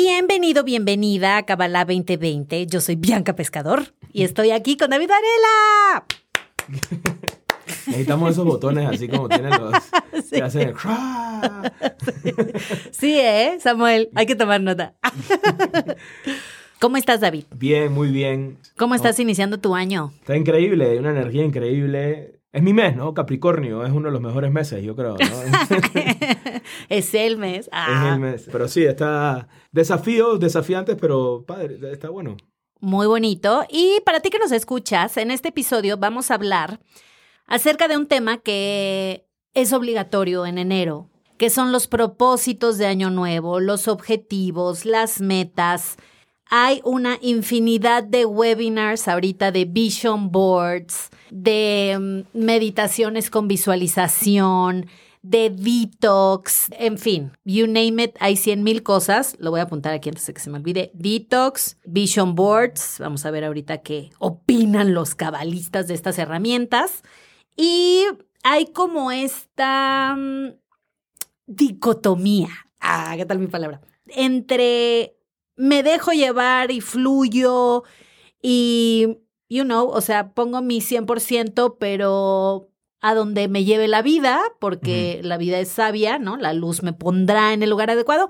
Bienvenido, bienvenida a Kabbalah 2020. Yo soy Bianca Pescador y estoy aquí con David Varela. Necesitamos esos botones así como tienen los Sí. que hacen el Sí, ¿eh? Samuel, hay que tomar nota. ¿Cómo estás, David? Bien, muy bien. ¿Cómo estás iniciando tu año? Está increíble, una energía increíble. Es mi mes, ¿no? Capricornio es uno de los mejores meses, yo creo, ¿no? es el mes. Es Ah, el mes. Pero sí, está desafíos, desafiantes, pero padre, está bueno. Muy bonito. Y para ti que nos escuchas, en este episodio vamos a hablar acerca de un tema que es obligatorio en enero, que son los propósitos de Año Nuevo, los objetivos, las metas. Hay una infinidad de webinars ahorita de vision boards, de mm, meditaciones con visualización, de detox, en fin, you name it, hay 100 mil cosas. Lo voy a apuntar aquí antes de que se me olvide. Detox, vision boards, vamos a ver ahorita qué opinan los cabalistas de estas herramientas. Y hay como esta mm, dicotomía, ah, ¿qué tal mi palabra? Entre me dejo llevar y fluyo y, you know, o sea, pongo mi 100%, pero a donde me lleve la vida, porque la vida es sabia, ¿no? La luz me pondrá en el lugar adecuado,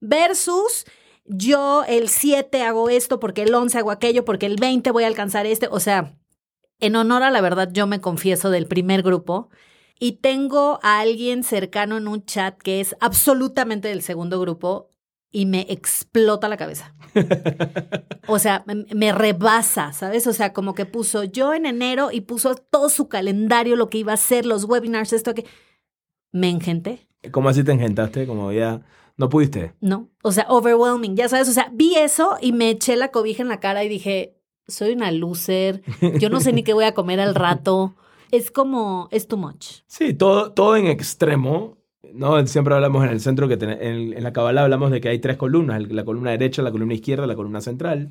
versus yo el 7 hago esto, porque el 11 hago aquello, porque el 20 voy a alcanzar este, o sea, en honor a la verdad, yo me confieso del primer grupo y tengo a alguien cercano en un chat que es absolutamente del segundo grupo y me explota la cabeza. O sea, me, rebasa, ¿sabes? O sea, como que puso yo en enero y puso todo su calendario, lo que iba a hacer, los webinars, esto que... Me engenté. ¿Cómo así te engentaste? Como ya no pudiste. No, o sea, overwhelming, ya sabes, o sea, vi eso y me eché la cobija en la cara y dije, soy una loser, yo no sé ni qué voy a comer al rato. Es como, es too much. Sí, todo, todo en extremo. ¿No? Siempre hablamos en el centro, que ten- en, en la Kabbalah hablamos de que hay tres columnas, la columna derecha, la columna izquierda, la columna central.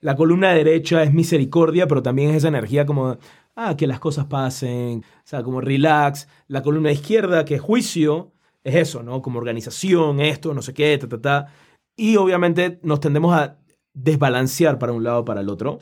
La columna derecha es misericordia, pero también es esa energía como, ah, que las cosas pasen, o sea, como relax. La columna izquierda, que es juicio, es eso, ¿no? Como organización, esto, no sé qué, ta, ta, ta. Y obviamente nos tendemos a desbalancear para un lado o para el otro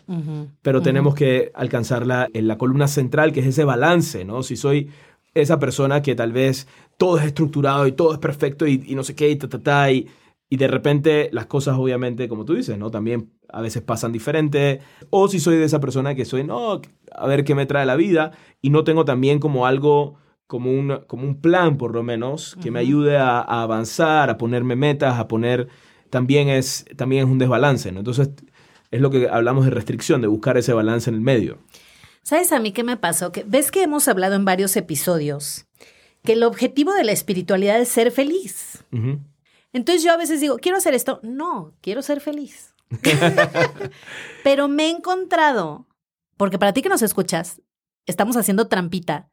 pero tenemos que alcanzarla en la columna central, que es ese balance, ¿no? Si soy esa persona que tal vez todo es estructurado y todo es perfecto y, y no sé qué, y ta, ta, ta, y, y de repente las cosas obviamente, como tú dices, ¿no? También a veces pasan diferente. O si soy de esa persona que soy, no, a ver qué me trae la vida y no tengo también como algo, como un, como un plan por lo menos, que me ayude a, a avanzar, a ponerme metas, a poner... También es, también es un desbalance, ¿no? Entonces, es lo que hablamos de restricción, de buscar ese balance en el medio. ¿Sabes a mí qué me pasó? Que ves que hemos hablado en varios episodios que el objetivo de la espiritualidad es ser feliz. Entonces yo a veces digo, quiero hacer esto. No, quiero ser feliz. Pero me he encontrado, porque para ti que nos escuchas, estamos haciendo trampita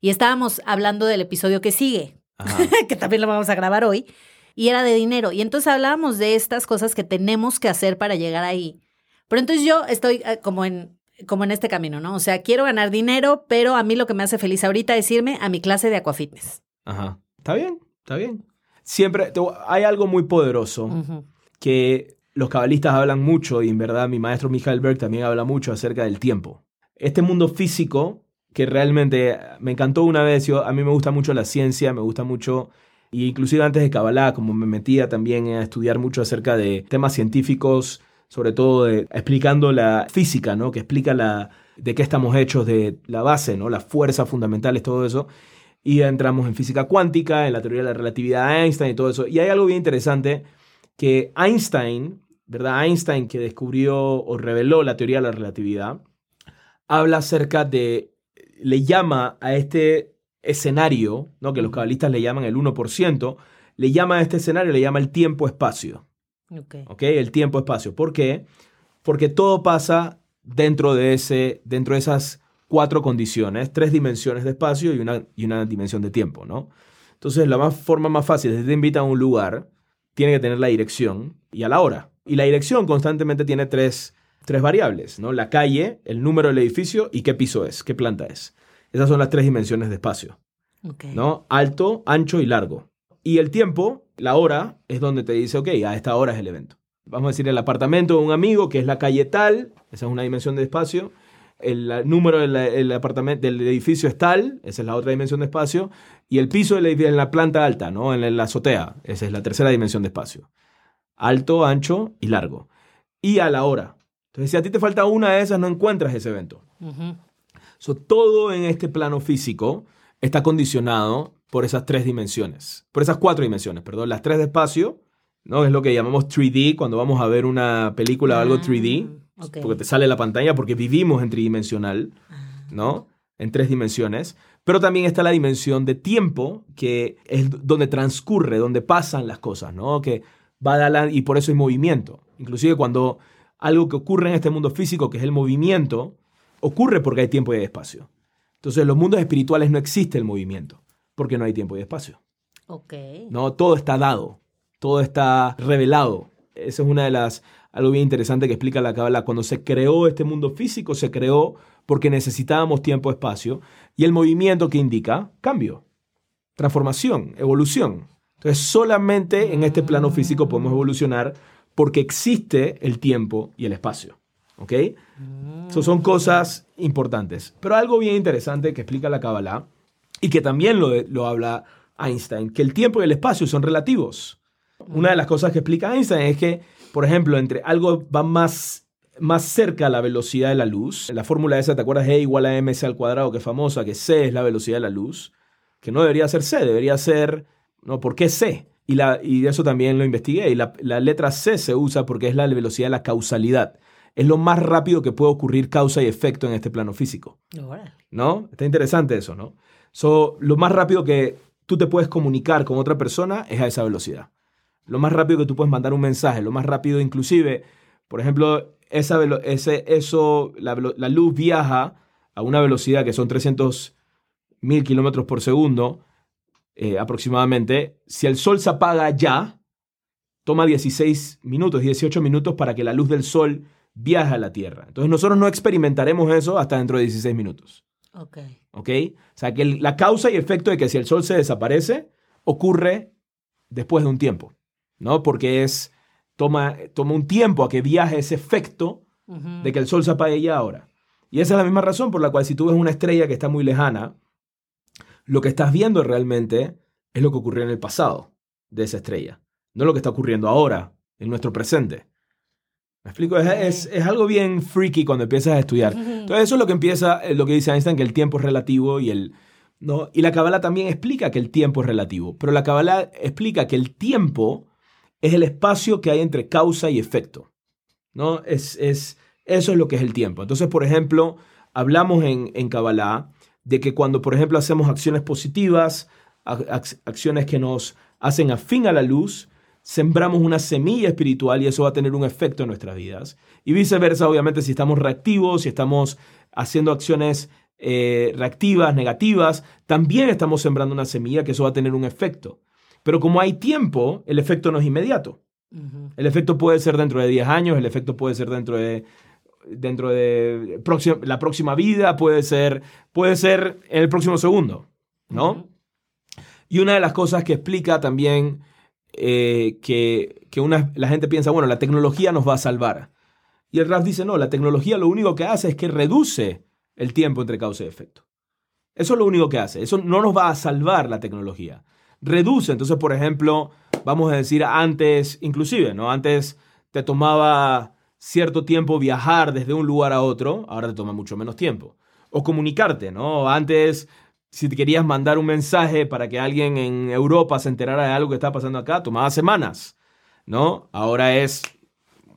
y estábamos hablando del episodio que sigue, que también lo vamos a grabar hoy, y era de dinero. Y entonces hablábamos de estas cosas que tenemos que hacer para llegar ahí. Pero entonces yo estoy eh, como en, como en este camino, ¿no? O sea, quiero ganar dinero, pero a mí lo que me hace feliz ahorita es irme a mi clase de aquafitness. Ajá. Está bien, está bien. Siempre te- hay algo muy poderoso que los cabalistas hablan mucho y en verdad mi maestro Michael Berg también habla mucho acerca del tiempo. Este mundo físico que realmente me encantó una vez, yo, a mí me gusta mucho la ciencia, me gusta mucho, y inclusive antes de Kabbalah, como me metía también a estudiar mucho acerca de temas científicos, sobre todo de- explicando la física, ¿no? Que explica la, de qué estamos hechos, de la base, ¿no? Las fuerzas fundamentales, todo eso. Y ya entramos en física cuántica, en la teoría de la relatividad de Einstein y todo eso. Y hay algo bien interesante que Einstein, ¿verdad? Einstein que descubrió o reveló la teoría de la relatividad, habla acerca de, le llama a este escenario, ¿no? que los cabalistas le llaman el 1%, le llama a este escenario, le llama el tiempo-espacio. Ok. ¿ok? El tiempo-espacio. ¿Por qué? Porque todo pasa dentro de, ese, dentro de esas cuatro condiciones, tres dimensiones de espacio y una, y una dimensión de tiempo, ¿no? Entonces, la más, forma más fácil es si te invitan a un lugar, tiene que tener la dirección y a la hora. Y la dirección constantemente tiene tres, tres variables, ¿no? La calle, el número del edificio y qué piso es, qué planta es. Esas son las tres dimensiones de espacio, Ok. ¿no? Alto, ancho y largo. Y el tiempo, la hora, es donde te dice, ok, a esta hora es el evento. Vamos a decir el apartamento de un amigo, que es la calle tal, esa es una dimensión de espacio. El número del el apartamento, del edificio es tal, esa es la otra dimensión de espacio. Y el piso del edificio en la planta alta, ¿no? En la, en la azotea, esa es la tercera dimensión de espacio. Alto, ancho y largo. Y a la hora. Entonces, si a ti te falta una de esas, no encuentras ese evento. So, todo en este plano físico está condicionado por esas tres dimensiones, por esas cuatro dimensiones, perdón, las tres de espacio, ¿no? Es lo que llamamos 3D cuando vamos a ver una película o algo 3D, Ah, ok. porque te sale la pantalla porque vivimos en tridimensional, Ah. ¿no? En tres dimensiones. Pero también está la dimensión de tiempo, que es donde transcurre, donde pasan las cosas, ¿no? Que va a dar y por eso hay movimiento. Inclusive cuando algo que ocurre en este mundo físico, que es el movimiento, ocurre porque hay tiempo y hay espacio. Entonces, en los mundos espirituales no existe el movimiento, porque no hay tiempo y espacio. Ok. No, todo está dado, todo está revelado. Esa es una de las algo bien interesante que explica la Kabbalah. Cuando se creó este mundo físico, se creó porque necesitábamos tiempo, espacio, y el movimiento que indica cambio, transformación, evolución. Entonces, solamente en este plano físico podemos evolucionar porque existe el tiempo y el espacio. ¿Ok? So, son cosas importantes. Pero algo bien interesante que explica la Kabbalah y que también lo, lo habla Einstein, que el tiempo y el espacio son relativos. Una de las cosas que explica Einstein es que, por ejemplo, entre algo va más, más cerca a la velocidad de la luz, la fórmula esa, ¿te acuerdas? E igual a mc al cuadrado, que es famosa, que c es la velocidad de la luz, que no debería ser c, debería ser, no, ¿por qué c? Y, la, y eso también lo investigué, y la, la letra c se usa porque es la velocidad de la causalidad. Es lo más rápido que puede ocurrir causa y efecto en este plano físico. ¿no? Está interesante eso, ¿no? So, lo más rápido que tú te puedes comunicar con otra persona es a esa velocidad. Lo más rápido que tú puedes mandar un mensaje, lo más rápido inclusive, por ejemplo, esa ese, eso, la luz viaja a una velocidad que son 300 mil kilómetros por segundo eh, aproximadamente. Si el sol se apaga ya, toma 16 minutos, 18 minutos para que la luz del sol viaje a la Tierra. Entonces nosotros no experimentaremos eso hasta dentro de 16 minutos. Ok. ¿Ok? O sea, que el- la causa y efecto de que si el sol se desaparece ocurre después de un tiempo, ¿no? Porque es, toma, toma un tiempo a que viaje ese efecto de que el sol se apague ya ahora. Y esa es la misma razón por la cual si tú ves una estrella que está muy lejana, lo que estás viendo realmente es lo que ocurrió en el pasado de esa estrella, no lo que está ocurriendo ahora, en nuestro presente. ¿Me explico? Es, es- es algo bien freaky cuando empiezas a estudiar. Entonces eso es lo que empieza, eh, lo que dice Einstein, que el tiempo es relativo y el... ¿no? Y la Kabbalah también explica que el tiempo es relativo, pero la Kabbalah explica que el tiempo es el espacio que hay entre causa y efecto. ¿no? Es, es, eso es lo que es el tiempo. Entonces, por ejemplo, hablamos en, en Kabbalah de que cuando, por ejemplo, hacemos acciones positivas, ac- ac- acciones que nos hacen afín a la luz, sembramos una semilla espiritual y eso va a tener un efecto en nuestras vidas. Y viceversa, obviamente, si estamos reactivos, si estamos haciendo acciones eh, reactivas, negativas, también estamos sembrando una semilla que eso va a tener un efecto. Pero como hay tiempo, el efecto no es inmediato. El efecto puede ser dentro de 10 años, el efecto puede ser dentro de dentro de próxima- la próxima vida, puede ser puede ser en el próximo segundo, ¿no? Y una de las cosas que explica también eh, que, que una, la gente piensa, bueno, la tecnología nos va a salvar. Y el Raf dice, no, la tecnología lo único que hace es que reduce el tiempo entre causa y efecto. Eso es lo único que hace. Eso no nos va a salvar la tecnología. Reduce. Entonces, por ejemplo, vamos a decir antes, inclusive, ¿no? Antes te tomaba cierto tiempo viajar desde un lugar a otro, ahora te toma mucho menos tiempo. O comunicarte, ¿no? Antes, si te querías mandar un mensaje para que alguien en Europa se enterara de algo que está pasando acá, tomaba semanas, ¿no? Ahora es,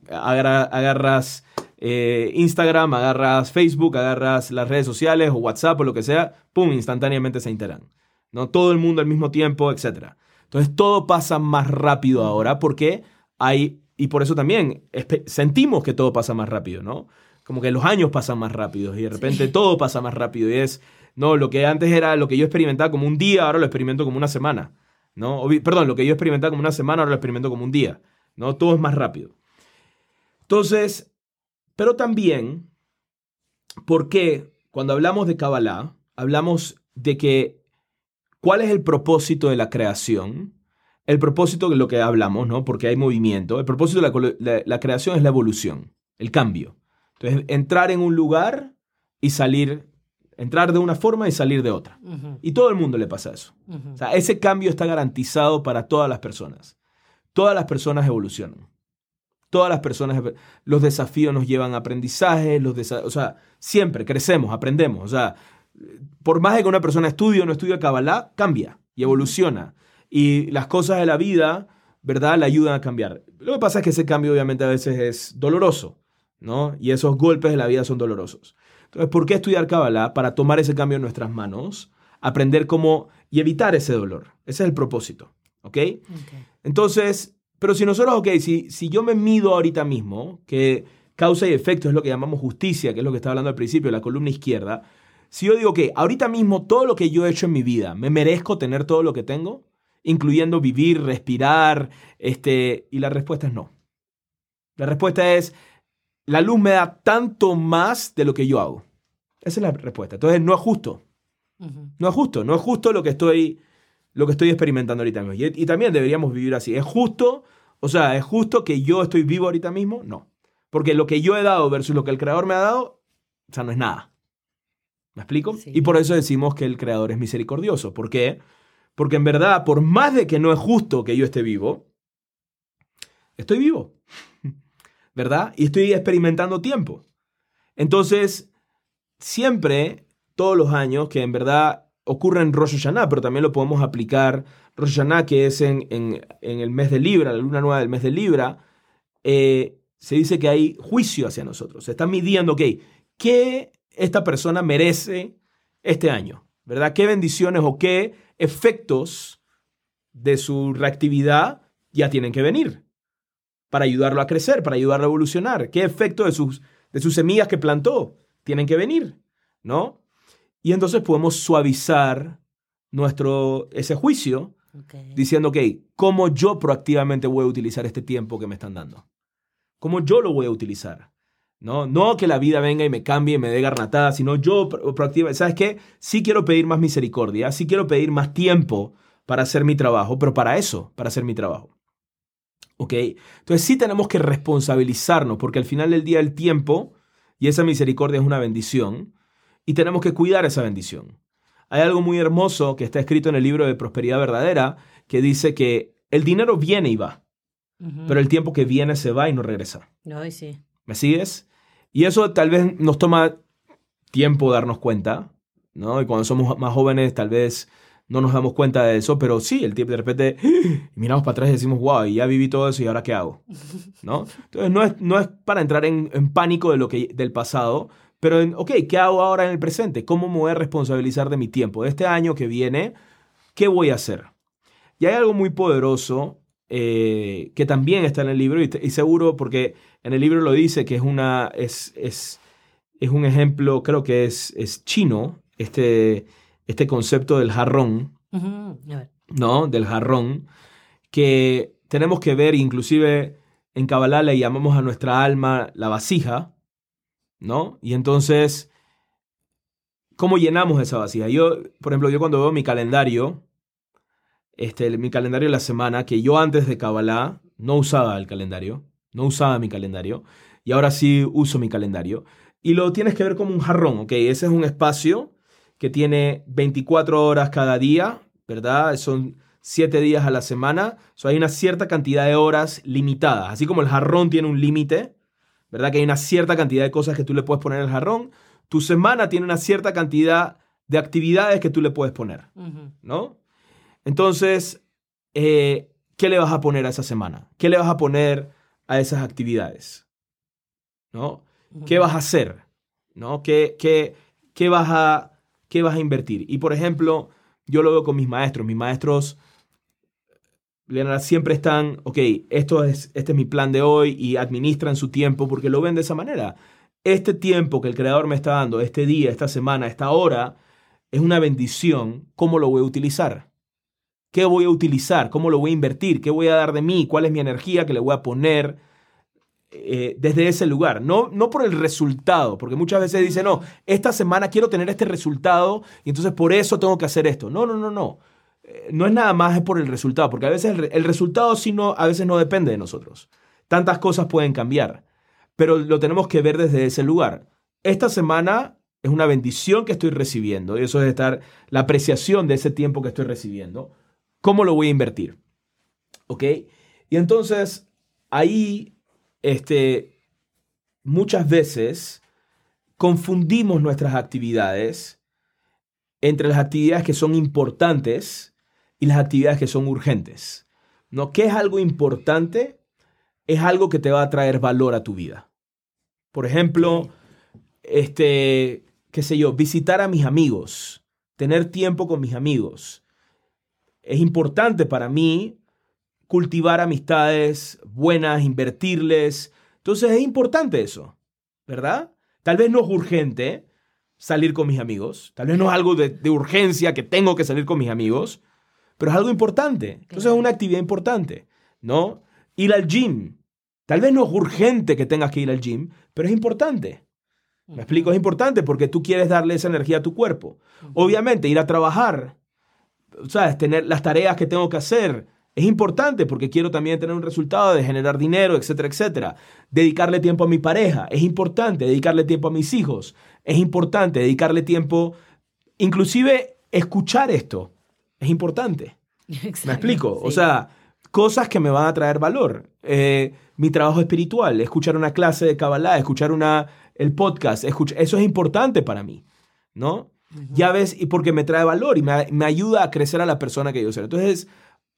agarra- agarras eh, Instagram, agarras Facebook, agarras las redes sociales o WhatsApp o lo que sea, ¡pum!, instantáneamente se enteran. ¿no? Todo el mundo al mismo tiempo, etc. Entonces todo pasa más rápido ahora porque hay, y por eso también sentimos que todo pasa más rápido, ¿no? como que los años pasan más rápido y de repente todo pasa más rápido y es, no, lo que antes era lo que yo experimentaba como un día, ahora lo experimento como una semana, ¿no? perdón, lo que yo experimentaba como una semana, ahora lo experimento como un día, ¿no? Todo es más rápido. Entonces, pero también, ¿por qué cuando hablamos de Kabbalah, hablamos de que, ¿cuál es el propósito de la creación? El propósito de lo que hablamos, ¿no? Porque hay movimiento. El propósito de la, la creación es la evolución, el cambio. Entonces, entrar en un lugar y salir, entrar de una forma y salir de otra. Y todo el mundo le pasa eso. O sea, ese cambio está garantizado para todas las personas. Todas las personas evolucionan. Todas las personas, los desafíos nos llevan a aprendizaje, los o sea, siempre crecemos, aprendemos. O sea, por más de que una persona estudie o no estudie Kabbalah, cambia y evoluciona. Y las cosas de la vida, ¿verdad?, le ayudan a cambiar. Lo que pasa es que ese cambio obviamente a veces es doloroso. ¿no? Y esos golpes de la vida son dolorosos. Entonces, ¿por qué estudiar Kabbalah? Para tomar ese cambio en nuestras manos, aprender cómo y evitar ese dolor. Ese es el propósito, ¿ok? Entonces, pero si nosotros, ok, si, si yo me mido ahorita mismo, que causa y efecto es lo que llamamos justicia, que es lo que estaba hablando al principio, la columna izquierda, si yo digo que ahorita mismo todo lo que yo he hecho en mi vida, ¿me merezco tener todo lo que tengo? Incluyendo vivir, respirar, este, y la respuesta es no. La respuesta es, la luz me da tanto más de lo que yo hago. Esa es la respuesta. Entonces, no es justo. No es justo. No es justo lo que estoy, lo que estoy experimentando ahorita mismo. Y, también deberíamos vivir así. ¿Es justo? O sea, ¿es justo que yo estoy vivo ahorita mismo? No. Porque lo que yo he dado versus lo que el creador me ha dado, o sea, no es nada. ¿Me explico? Y por eso decimos que el creador es misericordioso. ¿Por qué? Porque en verdad, por más de que no es justo que yo esté vivo, estoy vivo. ¿Verdad? Y estoy experimentando tiempo. Entonces, siempre, todos los años, que en verdad ocurre en Rosh Hashanah, pero también lo podemos aplicar, Rosh Hashanah, que es en, el mes de Libra, la luna nueva del mes de Libra, eh, se dice que hay juicio hacia nosotros. Se está midiendo, ok, ¿qué esta persona merece este año? ¿Verdad? ¿Qué bendiciones o qué efectos de su reactividad ya tienen que venir? Para ayudarlo a crecer, para ayudarlo a evolucionar? ¿Qué efecto de sus, de sus semillas que plantó tienen que venir? ¿No? Y entonces podemos suavizar nuestro, ese juicio diciendo, ok, ¿cómo yo proactivamente voy a utilizar este tiempo que me están dando? ¿Cómo yo lo voy a utilizar? ¿No? no que la vida venga y me cambie y me dé garnatada, sino yo proactivamente, ¿sabes qué? Sí quiero pedir más misericordia, sí quiero pedir más tiempo para hacer mi trabajo, pero para eso, para hacer mi trabajo. ¿Ok? Entonces sí tenemos que responsabilizarnos porque al final del día el tiempo y esa misericordia es una bendición y tenemos que cuidar esa bendición. Hay algo muy hermoso que está escrito en el libro de Prosperidad Verdadera que dice que el dinero viene y va, pero el tiempo que viene se va y no regresa. Ay, sí. ¿Me sigues? Y eso tal vez nos toma tiempo darnos cuenta, ¿no? Y cuando somos más jóvenes tal vez no nos damos cuenta de eso, pero sí, el tiempo de repente miramos para atrás y decimos, wow, ya viví todo eso y ahora qué hago, ¿no? Entonces no es, no es para entrar en, pánico de lo que, del pasado, pero en, ok, ¿qué hago ahora en el presente? ¿Cómo me voy a responsabilizar de mi tiempo? De este año que viene, ¿qué voy a hacer? Y hay algo muy poderoso eh, que también está en el libro y, seguro porque en el libro lo dice que es una, es, es, es un ejemplo, creo que es, es chino, este este concepto del jarrón, ¿no? Del jarrón, que tenemos que ver, inclusive en Kabbalah le llamamos a nuestra alma la vasija, ¿no? Y entonces, ¿cómo llenamos esa vasija? Yo, por ejemplo, yo cuando veo mi calendario, este, mi calendario de la semana, que yo antes de Kabbalah no usaba el calendario, no usaba mi calendario, y ahora sí uso mi calendario. Y lo tienes que ver como un jarrón, ¿ok? Ese es un espacio que tiene 24 horas cada día, ¿verdad? Son 7 días a la semana. So, hay una cierta cantidad de horas limitadas. Así como el jarrón tiene un límite, ¿verdad? Que hay una cierta cantidad de cosas que tú le puedes poner al jarrón. Tu semana tiene una cierta cantidad de actividades que tú le puedes poner, ¿no? Entonces, eh, ¿qué le vas a poner a esa semana? ¿Qué le vas a poner a esas actividades? ¿No? ¿Qué vas a hacer? ¿No? ¿Qué, qué, qué vas a ¿qué vas a invertir? Y por ejemplo, yo lo veo con mis maestros. Mis maestros siempre están, ok, esto es, este es mi plan de hoy y administran su tiempo porque lo ven de esa manera. este tiempo que el Creador me está dando, este día, esta semana, esta hora, es una bendición, ¿cómo lo voy a utilizar? ¿Qué voy a utilizar? ¿Cómo lo voy a invertir? ¿Qué voy a dar de mí? ¿Cuál es mi energía que le voy a poner eh, desde ese lugar? No, no por el resultado, porque muchas veces dicen, no, esta semana quiero tener este resultado y entonces por eso tengo que hacer esto. No, no, no, no. Eh, no es nada más por el resultado, porque a veces el, el resultado sí no, a veces no depende de nosotros. Tantas cosas pueden cambiar, pero lo tenemos que ver desde ese lugar. Esta semana es una bendición que estoy recibiendo y eso es estar la apreciación de ese tiempo que estoy recibiendo. ¿Cómo lo voy a invertir? ¿Ok? Y entonces ahí, este, muchas veces confundimos nuestras actividades entre las actividades que son importantes y las actividades que son urgentes. ¿No? ¿Qué es algo importante? Es algo que te va a traer valor a tu vida. Por ejemplo, este, qué sé yo, visitar a mis amigos, tener tiempo con mis amigos. Es importante para mí cultivar amistades buenas, invertirles. Entonces es importante eso, ¿verdad? Tal vez no es urgente salir con mis amigos, tal vez no es algo de, de urgencia que tengo que salir con mis amigos, pero es algo importante. Entonces es una actividad importante, ¿no? Ir al gym. Tal vez no es urgente que tengas que ir al gym, pero es importante. Me explico, es importante porque tú quieres darle esa energía a tu cuerpo. Obviamente, ir a trabajar, ¿sabes? Tener las tareas que tengo que hacer, es importante porque quiero también tener un resultado de generar dinero, etcétera, etcétera. Dedicarle tiempo a mi pareja, es importante. Dedicarle tiempo a mis hijos, es importante. Dedicarle tiempo, inclusive escuchar esto, es importante. Exacto, ¿Me explico? O sea, cosas que me van a traer valor. Eh, mi trabajo espiritual, escuchar una clase de Kabbalah, escuchar una, el podcast, escuch- eso es importante para mí, ¿no? Ya ves, y porque me trae valor y me, me ayuda a crecer a la persona que yo soy. Entonces,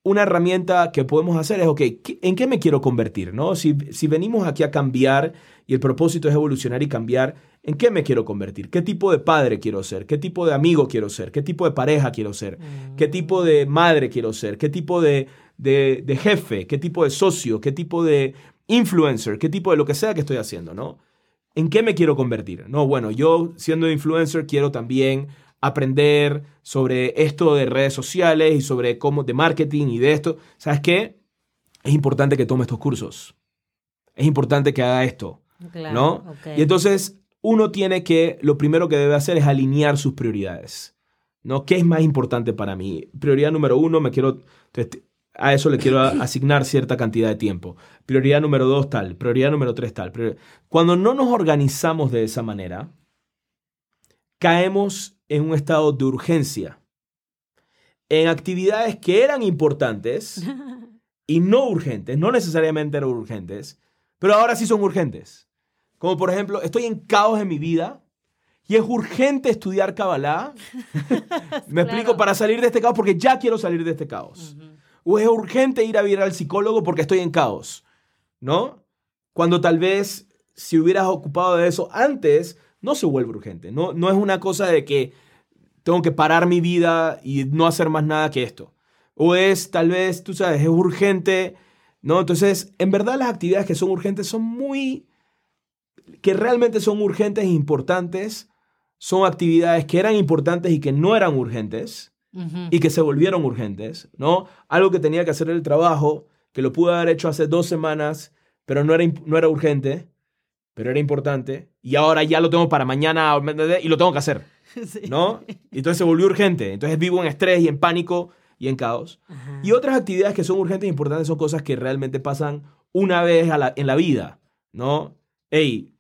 una herramienta que podemos hacer es, ok, ¿qué- ¿en qué me quiero convertir? ¿no? Si, si venimos aquí a cambiar y el propósito es evolucionar y cambiar, ¿en qué me quiero convertir? ¿Qué tipo de padre quiero ser? ¿Qué tipo de amigo quiero ser? ¿Qué tipo de pareja quiero ser? ¿Qué tipo de madre quiero ser? ¿Qué tipo de, de, de jefe? ¿Qué tipo de socio? ¿Qué tipo de influencer? ¿Qué tipo de lo que sea que estoy haciendo? ¿no? ¿En qué me quiero convertir? No, bueno, yo siendo influencer quiero también aprender sobre esto de redes sociales y sobre cómo de marketing y de esto. ¿Sabes qué? Es importante que tome estos cursos. Es importante que haga esto, Claro, ¿no? Y entonces uno tiene que, lo primero que debe hacer es alinear sus prioridades, ¿no? ¿Qué es más importante para mí? Prioridad número uno, me quiero, a eso le quiero asignar cierta cantidad de tiempo. Prioridad número dos, tal. Prioridad número tres, tal. Cuando no nos organizamos de esa manera, caemos en un estado de urgencia en actividades que eran importantes y no urgentes, no necesariamente eran urgentes, pero ahora sí son urgentes. Como por ejemplo, estoy en caos en mi vida y es urgente estudiar Kabbalah. Me explico, Claro. para salir de este caos porque ya quiero salir de este caos. O es urgente ir a ver al psicólogo porque estoy en caos, ¿no? Cuando tal vez si hubieras ocupado de eso antes, no se vuelve urgente. No, no es una cosa de que tengo que parar mi vida y no hacer más nada que esto. O es tal vez, tú sabes, es urgente, ¿no? Entonces, en verdad las actividades que son urgentes son muy, que realmente son urgentes e importantes, son actividades que eran importantes y que no eran urgentes y que se volvieron urgentes, ¿no? Algo que tenía que hacer el trabajo, que lo pude haber hecho hace dos semanas, pero no era, no era urgente, pero era importante, y ahora ya lo tengo para mañana y lo tengo que hacer, Sí. ¿no? Y entonces se volvió urgente, entonces vivo en estrés y en pánico y en caos. Ajá. Y otras actividades que son urgentes e importantes son cosas que realmente pasan una vez a la- en la vida, ¿no? Hey,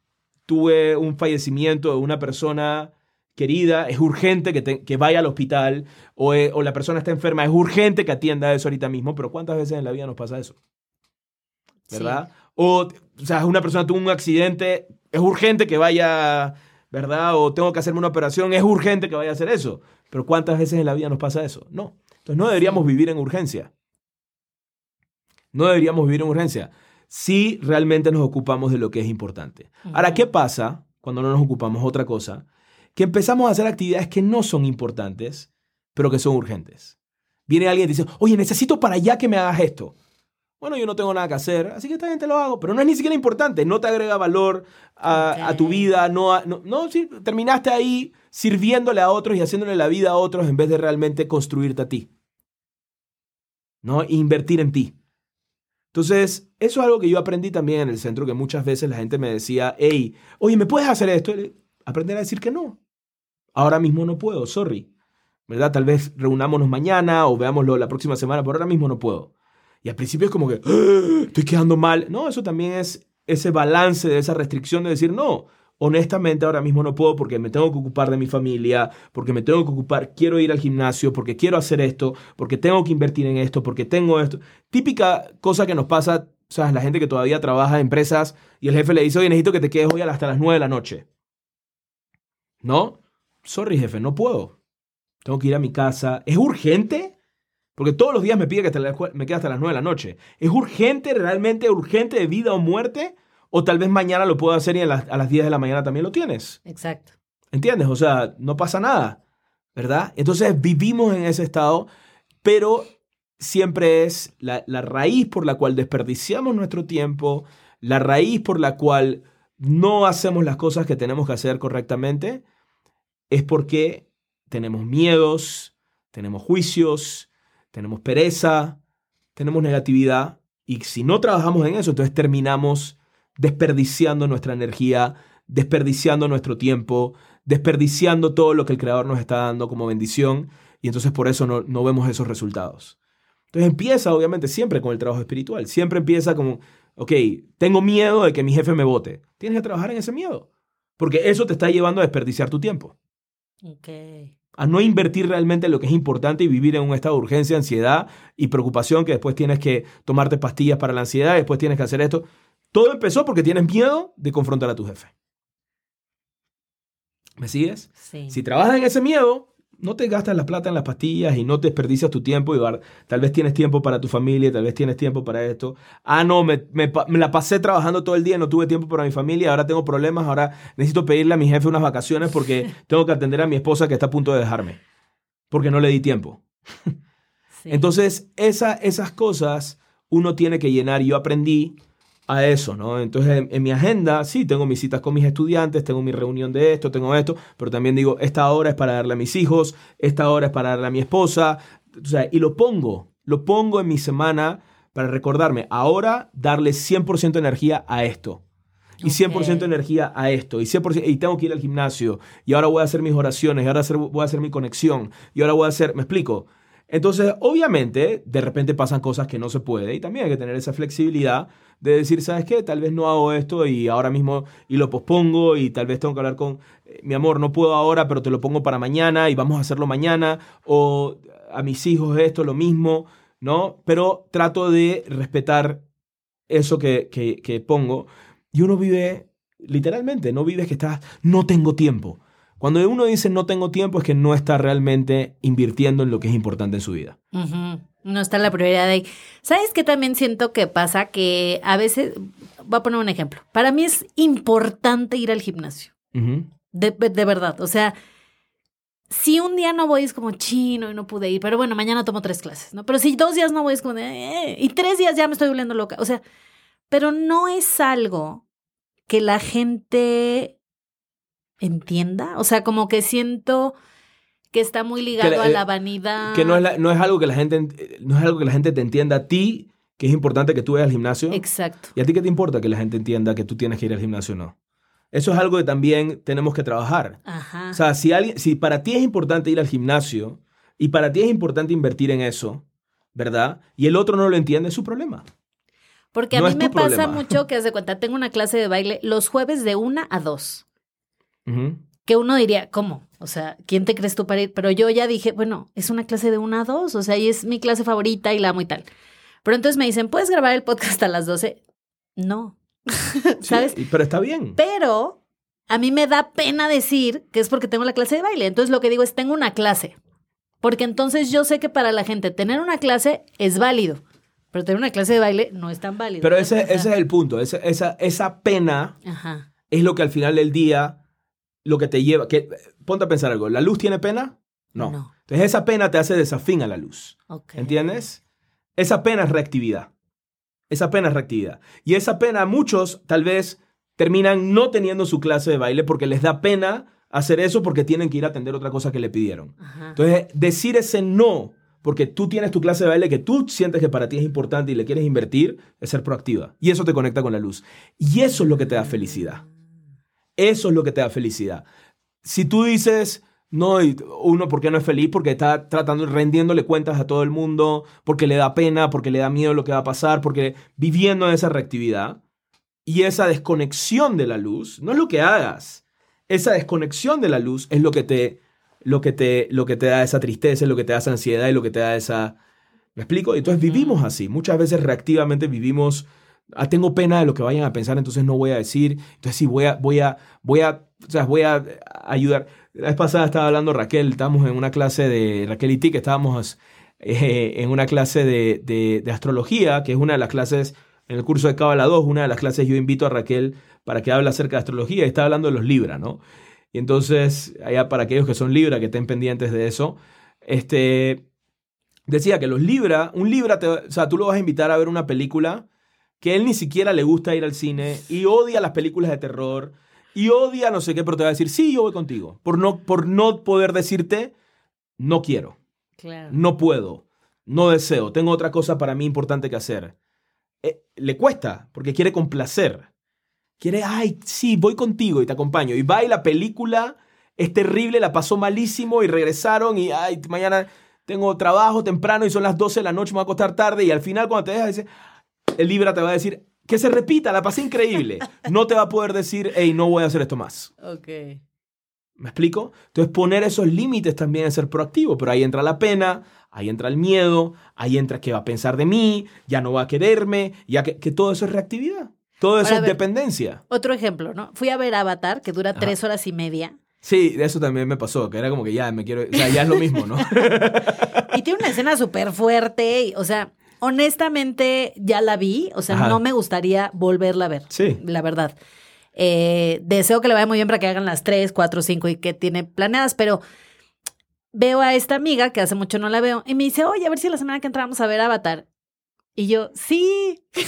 tuve un fallecimiento de una persona querida, es urgente que, te- que vaya al hospital, o, eh, o la persona está enferma, es urgente que atienda eso ahorita mismo, pero ¿cuántas veces en la vida nos pasa eso? ¿Verdad? O, o sea, una persona tuvo un accidente, es urgente que vaya, ¿verdad? O tengo que hacerme una operación, es urgente que vaya a hacer eso. Pero ¿cuántas veces en la vida nos pasa eso? No. Entonces no deberíamos vivir en urgencia. No deberíamos vivir en urgencia si realmente nos ocupamos de lo que es importante. Ahora, ¿qué pasa cuando no nos ocupamos de otra cosa? Que empezamos a hacer actividades que no son importantes, pero que son urgentes. Viene alguien y dice, oye, necesito para allá que me hagas esto. Bueno, yo no tengo nada que hacer, así que esta gente lo hago, pero no es ni siquiera importante, no te agrega valor a, a tu vida, no, a- no, no, sí, terminaste ahí sirviéndole a otros y haciéndole la vida a otros en vez de realmente construirte a ti. ¿No? E invertir en ti. Entonces, eso es algo que yo aprendí también en el centro, que muchas veces la gente me decía, hey, oye, ¿me puedes hacer esto? Aprender a decir que no. Ahora mismo no puedo, sorry. ¿Verdad? Tal vez reunámonos mañana o veámoslo la próxima semana, pero ahora mismo no puedo. Y al principio es como que, "Ah, estoy quedando mal. No, eso también es ese balance de esa restricción de decir, no, honestamente ahora mismo no puedo porque me tengo que ocupar de mi familia, porque me tengo que ocupar, quiero ir al gimnasio, porque quiero hacer esto, porque tengo que invertir en esto, porque tengo esto. Típica cosa que nos pasa, o sea, la gente que todavía trabaja en empresas y el jefe le dice, oye, necesito que te quedes hoy hasta las 9 de la noche. ¿No? Sorry, jefe, no puedo. Tengo que ir a mi casa. ¿Es urgente? Porque todos los días me pide que hasta la- me quede hasta las 9 de la noche. ¿Es urgente, realmente urgente de vida o muerte? O tal vez mañana lo puedo hacer y a las, a las 10 de la mañana también lo tienes. Exacto. ¿Entiendes? O sea, no pasa nada. ¿Verdad? Entonces vivimos en ese estado, pero siempre es la, la raíz por la cual desperdiciamos nuestro tiempo, la raíz por la cual no hacemos las cosas que tenemos que hacer correctamente, es porque tenemos miedos, tenemos juicios, tenemos pereza, tenemos negatividad, y si no trabajamos en eso, entonces terminamos desperdiciando nuestra energía, desperdiciando nuestro tiempo, desperdiciando todo lo que el Creador nos está dando como bendición, y entonces por eso no, no vemos esos resultados. Entonces empieza, obviamente, siempre con el trabajo espiritual. Siempre empieza como, ok, tengo miedo de que mi jefe me vote. Tienes que trabajar en ese miedo. Porque eso te está llevando a desperdiciar tu tiempo. Ok. A no invertir realmente en lo que es importante y vivir en un estado de urgencia, ansiedad y preocupación que después tienes que tomarte pastillas para la ansiedad, después tienes que hacer esto. Todo empezó porque tienes miedo de confrontar a tu jefe. ¿Me sigues? Sí. Si trabajas en ese miedo, no te gastas la plata en las pastillas y no te desperdicias tu tiempo. Y tal vez tienes tiempo para tu familia, tal vez tienes tiempo para esto. Ah, no, me, me pa- me la pasé trabajando todo el día, no tuve tiempo para mi familia, ahora tengo problemas, ahora necesito pedirle a mi jefe unas vacaciones porque tengo que atender a mi esposa que está a punto de dejarme. Porque no le di tiempo. Sí. Entonces, esa, esas cosas uno tiene que llenar. Yo aprendí a eso, ¿no? Entonces, en, en mi agenda, sí, tengo mis citas con mis estudiantes, tengo mi reunión de esto, tengo esto, pero también digo, esta hora es para darle a mis hijos, esta hora es para darle a mi esposa, o sea, y lo pongo, lo pongo en mi semana para recordarme, ahora darle 100% energía a esto. Y 100% Ok. energía a esto. Y 100%, y tengo que ir al gimnasio. Y ahora voy a hacer mis oraciones. Y ahora voy a hacer mi conexión. Y ahora voy a hacer, me explico. Entonces, obviamente, de repente pasan cosas que no se puede. Y también hay que tener esa flexibilidad de decir, ¿sabes qué? Tal vez no hago esto y ahora mismo y lo pospongo y tal vez tengo que hablar con eh, mi amor, no puedo ahora, pero te lo pongo para mañana y vamos a hacerlo mañana. O a mis hijos esto, lo mismo, ¿no? Pero trato de respetar eso que, que, pongo. Y uno vive, literalmente, no vives que estás, no tengo tiempo. Cuando uno dice no tengo tiempo es que no está realmente invirtiendo en lo que es importante en su vida. No está la prioridad ahí. ¿Sabes qué también siento que pasa? Que a veces, voy a poner un ejemplo. Para mí es importante ir al gimnasio. De, de verdad. O sea, si un día no voy es como chino y no pude ir, pero bueno, mañana tomo tres clases, ¿no? Pero si dos días no voy es como de, "Eh", y tres días ya me estoy volviendo loca. O sea, pero no es algo que la gente entienda. O sea, como que siento que está muy ligado la- a eh, la vanidad. Que no es, la- no es algo que la gente ent- no es algo que la gente te entienda a ti, que es importante que tú vayas al gimnasio. Exacto. ¿Y a ti qué te importa que la gente entienda que tú tienes que ir al gimnasio o no? Eso es algo que también tenemos que trabajar. Ajá. O sea, si, alguien, si para ti es importante ir al gimnasio y para ti es importante invertir en eso, ¿verdad? Y el otro no lo entiende, es su problema. Porque a no mí me pasa mucho que, haz de cuenta, tengo una clase de baile los jueves de una a dos. Que uno diría, ¿cómo? O sea, ¿quién te crees tú para ir? Pero yo ya dije, bueno, es una clase de una a dos, o sea, y es mi clase favorita y la amo y tal. Pero entonces me dicen, ¿puedes grabar el podcast a las 12? No. ¿Sabes? Sí, pero está bien. Pero a mí me da pena decir que es porque tengo la clase de baile. Entonces lo que digo es, tengo una clase. Porque entonces yo sé que para la gente tener una clase es válido. Pero tener una clase de baile no es tan válido. Pero ese, ese es el punto. Esa, esa, esa pena Ajá. es lo que al final del día, lo que te lleva. Que, ponte a pensar algo. ¿La luz tiene pena? No. No. Entonces esa pena te hace desafín a la luz. Ok. ¿Entiendes? Esa pena es reactividad. Esa pena es reactividad. Y esa pena muchos tal vez terminan no teniendo su clase de baile porque les da pena hacer eso porque tienen que ir a atender otra cosa que le pidieron. Entonces, decir ese no porque tú tienes tu clase de baile que tú sientes que para ti es importante y le quieres invertir, es ser proactiva. Y eso te conecta con la luz. Y eso es lo que te da felicidad. Eso es lo que te da felicidad. Si tú dices, no, uno, ¿por qué no es feliz? Porque está tratando, rendiéndole cuentas a todo el mundo, porque le da pena, porque le da miedo lo que va a pasar, porque viviendo en esa reactividad y esa desconexión de la luz, no es lo que hagas. Esa desconexión de la luz es lo que te lo que te, lo que te da esa tristeza, lo que te da esa ansiedad y lo que te da esa... ¿Me explico? Entonces vivimos así. Muchas veces reactivamente vivimos... Ah, tengo pena de lo que vayan a pensar, entonces no voy a decir. Entonces sí, voy a, voy a, voy a, o sea, voy a ayudar. La vez pasada estaba hablando Raquel, estábamos en una clase de, Raquel y que estábamos eh, en una clase de, de, astrología, que es una de las clases, en el curso de Cábala 2, una de las clases yo invito a Raquel para que hable acerca de astrología, y está hablando de los Libra, ¿no? Y entonces, allá para aquellos que son Libra, que estén pendientes de eso, este, decía que los Libra, un Libra, o sea, tú lo vas a invitar a ver una película que él ni siquiera le gusta ir al cine y odia las películas de terror y odia no sé qué, pero te va a decir, sí, yo voy contigo, por no, por no poder decirte, no quiero, no puedo, no deseo, tengo otra cosa para mí importante que hacer. Eh, le cuesta, porque quiere complacer quiere, ay, sí, voy contigo y te acompaño. Y va y la película es terrible, la pasó malísimo y regresaron y, ay, mañana tengo trabajo temprano y son las 12 de la noche, me voy a acostar tarde y al final cuando te dejas, dice, el Libra te va a decir, que se repita, la pasé increíble. No te va a poder decir, hey, no voy a hacer esto más. Ok. ¿Me explico? Entonces poner esos límites también es ser proactivo, pero ahí entra la pena, ahí entra el miedo, ahí entra qué va a pensar de mí, ya no va a quererme, ya que, que todo eso es reactividad. Todo eso es dependencia. Otro ejemplo, ¿no? Fui a ver Avatar, que dura tres horas y media. Sí, eso también me pasó, que era como que ya me quiero, o sea, ya es lo mismo, ¿no? y tiene una escena súper fuerte, o sea, honestamente ya la vi, o sea, no me gustaría volverla a ver. Sí. La verdad. Eh, deseo que le vaya muy bien para que hagan las tres, cuatro, cinco y que tiene planeadas, pero veo a esta amiga que hace mucho no la veo y me dice, oye, a ver si la semana que entramos a ver Avatar. Y yo, sí.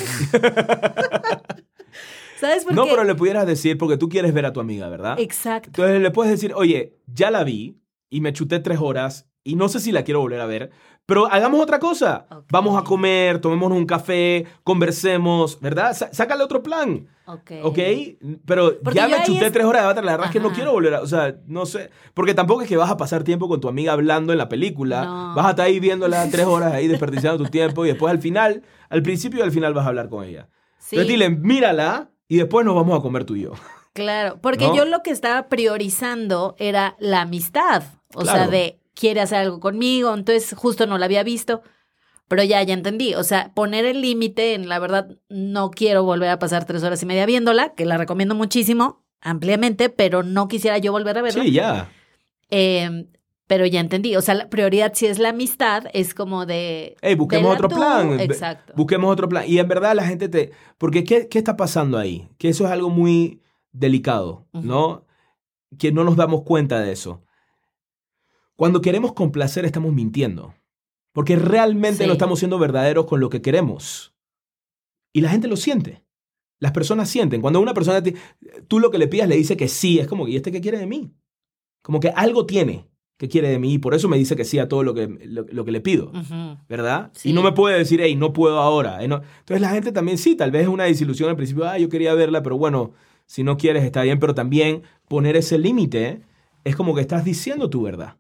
¿Sabes por no, pero le pudieras decir, porque tú quieres ver a tu amiga, ¿verdad? Exacto. Entonces le puedes decir, oye, ya la vi y me chuté tres horas y no sé si la quiero volver a ver, pero hagamos otra cosa. Vamos a comer, tomémonos un café, conversemos, ¿verdad? sácale otro plan. Ok. ¿Ok? Pero ya me chuté tres horas de Avatar, la verdad es que no quiero volver a. O sea, no sé. Porque tampoco es que vas a pasar tiempo con tu amiga hablando en la película. Vas a estar ahí viéndola tres horas ahí desperdiciando tu tiempo y después al final, al principio y al final vas a hablar con ella. Sí. Entonces dile, mírala y después nos vamos a comer tú y yo. Claro, porque yo lo que estaba priorizando era la amistad. O sea, de quiere hacer algo conmigo, entonces justo no la había visto, pero ya, ya entendí, o sea, poner el límite en la verdad, no quiero volver a pasar tres horas y media viéndola, que la recomiendo muchísimo, ampliamente, pero no quisiera yo volver a verla. Sí, ya. Em, pero ya entendí, o sea, la prioridad si es la amistad, es como de... Hey, busquemos otro plan. Exacto. Busquemos otro plan. Y en verdad la gente te... Porque ¿qué, qué está pasando ahí? Que eso es algo muy delicado, ¿no? Que no nos damos cuenta de eso. Cuando queremos complacer estamos mintiendo, porque realmente no estamos siendo verdaderos con lo que queremos. Y la gente lo siente. Las personas sienten. Cuando una persona, tú lo que le pidas le dice que sí, es como, ¿y este qué quiere de mí? Como que algo tiene que quiere de mí y por eso me dice que sí a todo lo que, lo, que le pido, ¿verdad? Y no me puede decir, hey, no puedo ahora. Entonces la gente también sí, tal vez es una desilusión al principio, ah, yo quería verla, pero bueno, si no quieres está bien, pero también poner ese límite es como que estás diciendo tu verdad.